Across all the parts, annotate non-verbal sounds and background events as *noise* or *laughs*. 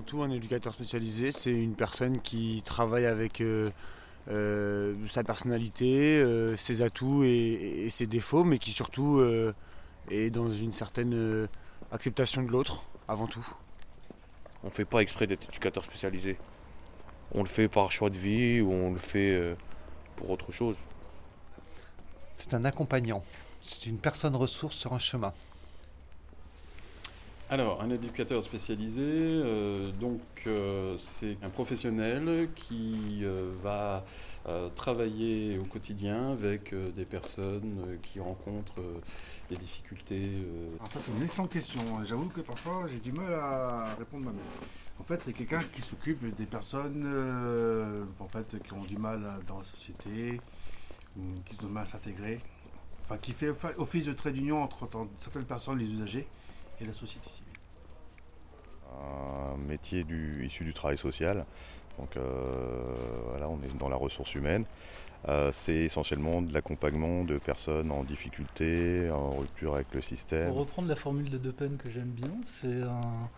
Avant tout, un éducateur spécialisé, c'est une personne qui travaille avec euh, euh, sa personnalité, euh, ses atouts et, et ses défauts, mais qui surtout euh, est dans une certaine euh, acceptation de l'autre, avant tout. On ne fait pas exprès d'être éducateur spécialisé. On le fait par choix de vie ou on le fait pour autre chose. C'est un accompagnant. C'est une personne ressource sur un chemin. Alors, un éducateur spécialisé, euh, donc euh, c'est un professionnel qui euh, va travailler au quotidien avec des personnes qui rencontrent des difficultés. Alors ça c'est une excellente question. J'avoue que parfois j'ai du mal à répondre moi-même. En fait c'est quelqu'un qui s'occupe des personnes en fait, qui ont du mal dans la société, qui ont du mal à s'intégrer. Enfin qui fait offi- office de trait d'union entre certaines personnes, les usagers, et la société civile. un métier du, issu du travail social. Donc euh, voilà, on est dans la ressource humaine. Euh, c'est essentiellement de l'accompagnement de personnes en difficulté, en rupture avec le système. Pour reprendre la formule de De Pen que j'aime bien, c'est un,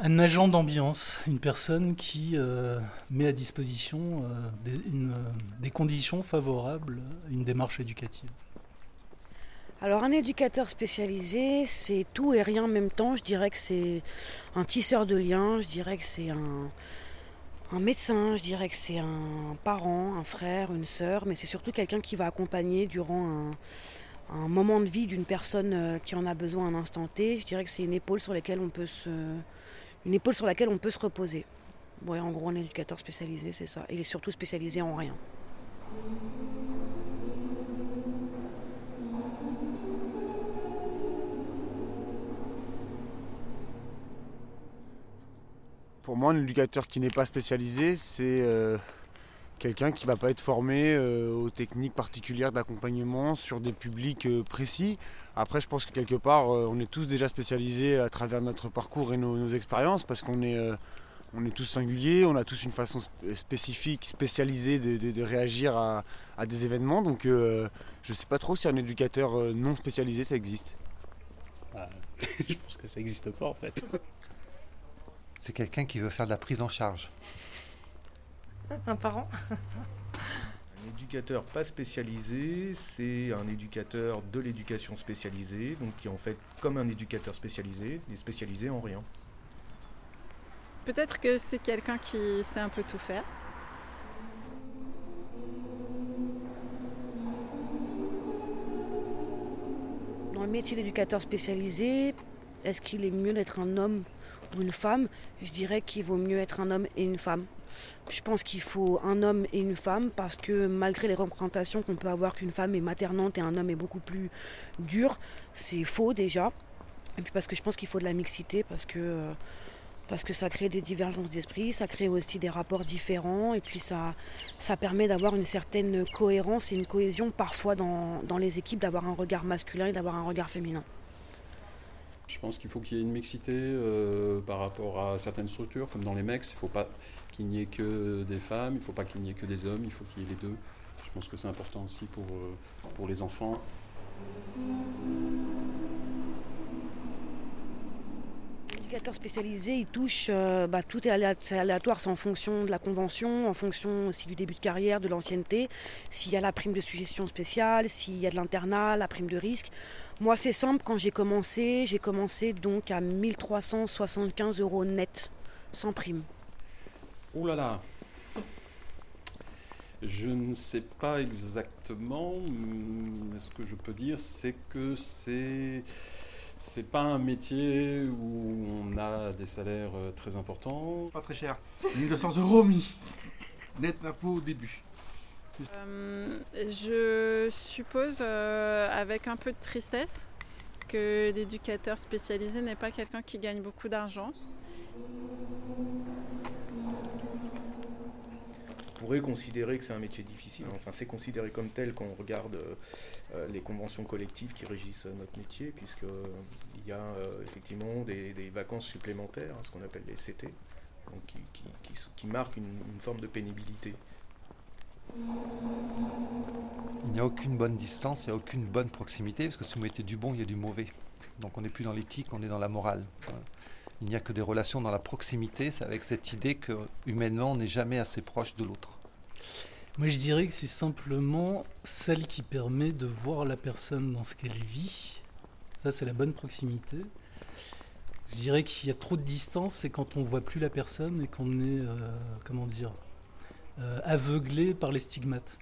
un agent d'ambiance, une personne qui euh, met à disposition des, une, des conditions favorables à une démarche éducative. Alors un éducateur spécialisé, c'est tout et rien en même temps. Je dirais que c'est un tisseur de liens, je dirais que c'est un, médecin, je dirais que c'est un parent, un frère, une sœur, mais c'est surtout quelqu'un qui va accompagner durant un, moment de vie d'une personne euh, qui en a besoin à un instant T. Je dirais que c'est une épaule sur laquelle on peut se, une épaule sur laquelle on peut se reposer. En gros, un éducateur spécialisé, c'est ça. Il est surtout spécialisé en rien. Pour moi, un éducateur qui n'est pas spécialisé, c'est euh, quelqu'un qui ne va pas être formé euh, aux techniques particulières d'accompagnement sur des publics euh, précis. Après, je pense que quelque part, euh, on est tous déjà spécialisés à travers notre parcours et nos, nos expériences parce qu'on est, euh, on est tous singuliers, on a tous une façon sp- spécifique, spécialisée de, de- de réagir à, à des événements. Donc, euh, je ne sais pas trop si un éducateur euh, non spécialisé, ça existe. *laughs* je pense que ça n'existe pas en fait. *laughs* C'est quelqu'un qui veut faire de la prise en charge. Un parent Un éducateur pas spécialisé, c'est un éducateur de l'éducation spécialisée, donc qui est en fait comme un éducateur spécialisé, mais spécialisé en rien. Peut-être que c'est quelqu'un qui sait un peu tout faire. Dans le métier d'éducateur spécialisé, est-ce qu'il est mieux d'être un homme? Une femme Je dirais qu'il vaut mieux être un homme et une femme. Je pense qu'il faut un homme et une femme parce que malgré les représentations qu'on peut avoir qu'une femme est maternante et un homme est beaucoup plus dur, c'est faux déjà. Et puis parce que je pense qu'il faut de la mixité parce que, parce que ça crée des divergences d'esprit, ça crée aussi des rapports différents et puis ça, ça permet d'avoir une certaine cohérence et une cohésion parfois dans, dans les équipes, d'avoir un regard masculin et d'avoir un regard féminin. Je pense qu'il faut qu'il y ait une mixité euh, par rapport à certaines structures, comme dans les mecs, il ne faut pas qu'il n'y ait que des femmes, il ne faut pas qu'il n'y ait que des hommes, il faut qu'il y ait les deux. Je pense que c'est important aussi pour, euh, pour les enfants. L'éducateur spécialisé, il touche, euh, bah, tout est aléatoire, c'est en fonction de la convention, en fonction aussi du début de carrière, de l'ancienneté, s'il y a la prime de suggestion spéciale, s'il y a de l'internat, la prime de risque. Moi, c'est simple, quand j'ai commencé, j'ai commencé donc à 1375 euros net, sans prime. Ouh là là Je ne sais pas exactement, mais ce que je peux dire, c'est que c'est. C'est pas un métier où on a des salaires euh, très importants. Pas très cher. 1200 euros mis. Net d'impôt au début. Euh, je suppose, euh, avec un peu de tristesse, que l'éducateur spécialisé n'est pas quelqu'un qui gagne beaucoup d'argent. Pourrait considérer que c'est un métier difficile, hein. enfin c'est considéré comme tel quand on regarde euh, euh, les conventions collectives qui régissent euh, notre métier, puisqu'il y a effectivement des, vacances supplémentaires, hein, ce qu'on appelle les CT, qui, marquent une, une forme de pénibilité. Il n'y a aucune bonne distance, il n'y a aucune bonne proximité, parce que si vous mettez du bon, il y a du mauvais. Donc on n'est plus dans l'éthique, on est dans la morale. Voilà. Il n'y a que des relations dans la proximité, c'est avec cette idée que humainement on n'est jamais assez proche de l'autre. Moi, je dirais que c'est simplement celle qui permet de voir la personne dans ce qu'elle vit. Ça, c'est la bonne proximité. Je dirais qu'il y a trop de distance, c'est quand on voit plus la personne et qu'on est, euh, comment dire, euh, aveuglé par les stigmates.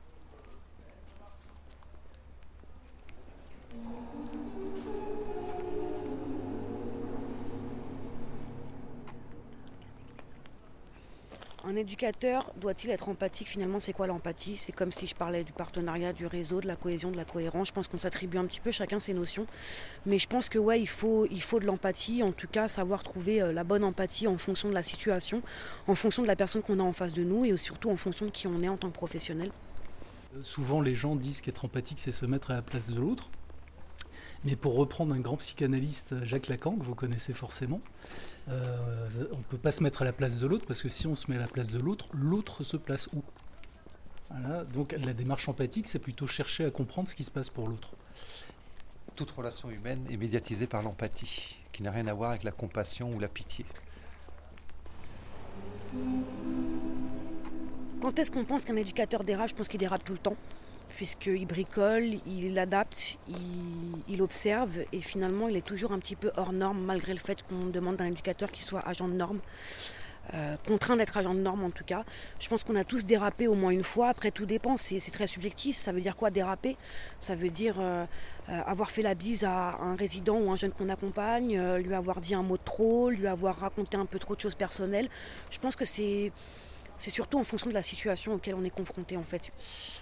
Un éducateur doit-il être empathique Finalement, c'est quoi l'empathie? C'est comme si je parlais du partenariat, du réseau, de la cohésion, de la cohérence. Je pense qu'on s'attribue un petit peu chacun ses notions. Mais je pense que ouais, il faut, il faut de l'empathie. En tout cas, savoir trouver euh, la bonne empathie en fonction de la situation, en fonction de la personne qu'on a en face de nous et surtout en fonction de qui on est en tant que professionnel. Souvent, les gens disent qu'être empathique, c'est se mettre à la place de l'autre. Mais pour reprendre un grand psychanalyste, Jacques Lacan, que vous connaissez forcément, euh, on ne peut pas se mettre à la place de l'autre, parce que si on se met à la place de l'autre, l'autre se place où? Voilà. Donc la démarche empathique, c'est plutôt chercher à comprendre ce qui se passe pour l'autre. Toute relation humaine est médiatisée par l'empathie, qui n'a rien à voir avec la compassion ou la pitié. Quand est-ce qu'on pense qu'un éducateur dérape? Je pense qu'il dérape tout le temps puisqu'il bricole, il adapte, il, observe et finalement il est toujours un petit peu hors norme malgré le fait qu'on demande d'un éducateur qu'il soit agent de norme. Euh, contraint d'être agent de norme en tout cas. Je pense qu'on a tous dérapé au moins une fois. Après, tout dépend, c'est très subjectif. Ça veut dire quoi déraper? Ça veut dire euh, euh, avoir fait la bise à un résident ou un jeune qu'on accompagne, lui avoir dit un mot de trop, lui avoir raconté un peu trop de choses personnelles. Je pense que c'est c'est surtout en fonction de la situation auquel on est confronté en fait.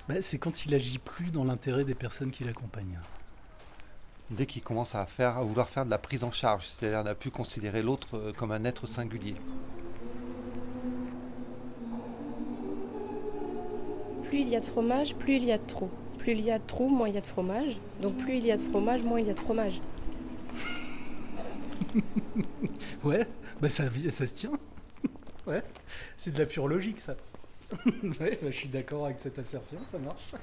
Bah, c'est quand il agit plus dans l'intérêt des personnes qui l'accompagnent. Dès qu'il commence à, faire, à vouloir faire de la prise en charge, c'est-à-dire n'a plus considérer l'autre euh, comme un être singulier. Plus il y a de fromage, plus il y a de trous. Plus il y a de trous, moins il y a de fromage. Donc plus il y a de fromage, moins il y a de fromage. *laughs* ouais, bah ça, ça se tient. Ouais, c'est de la pure logique ça. *laughs* ouais, bah, je suis d'accord avec cette assertion, ça marche.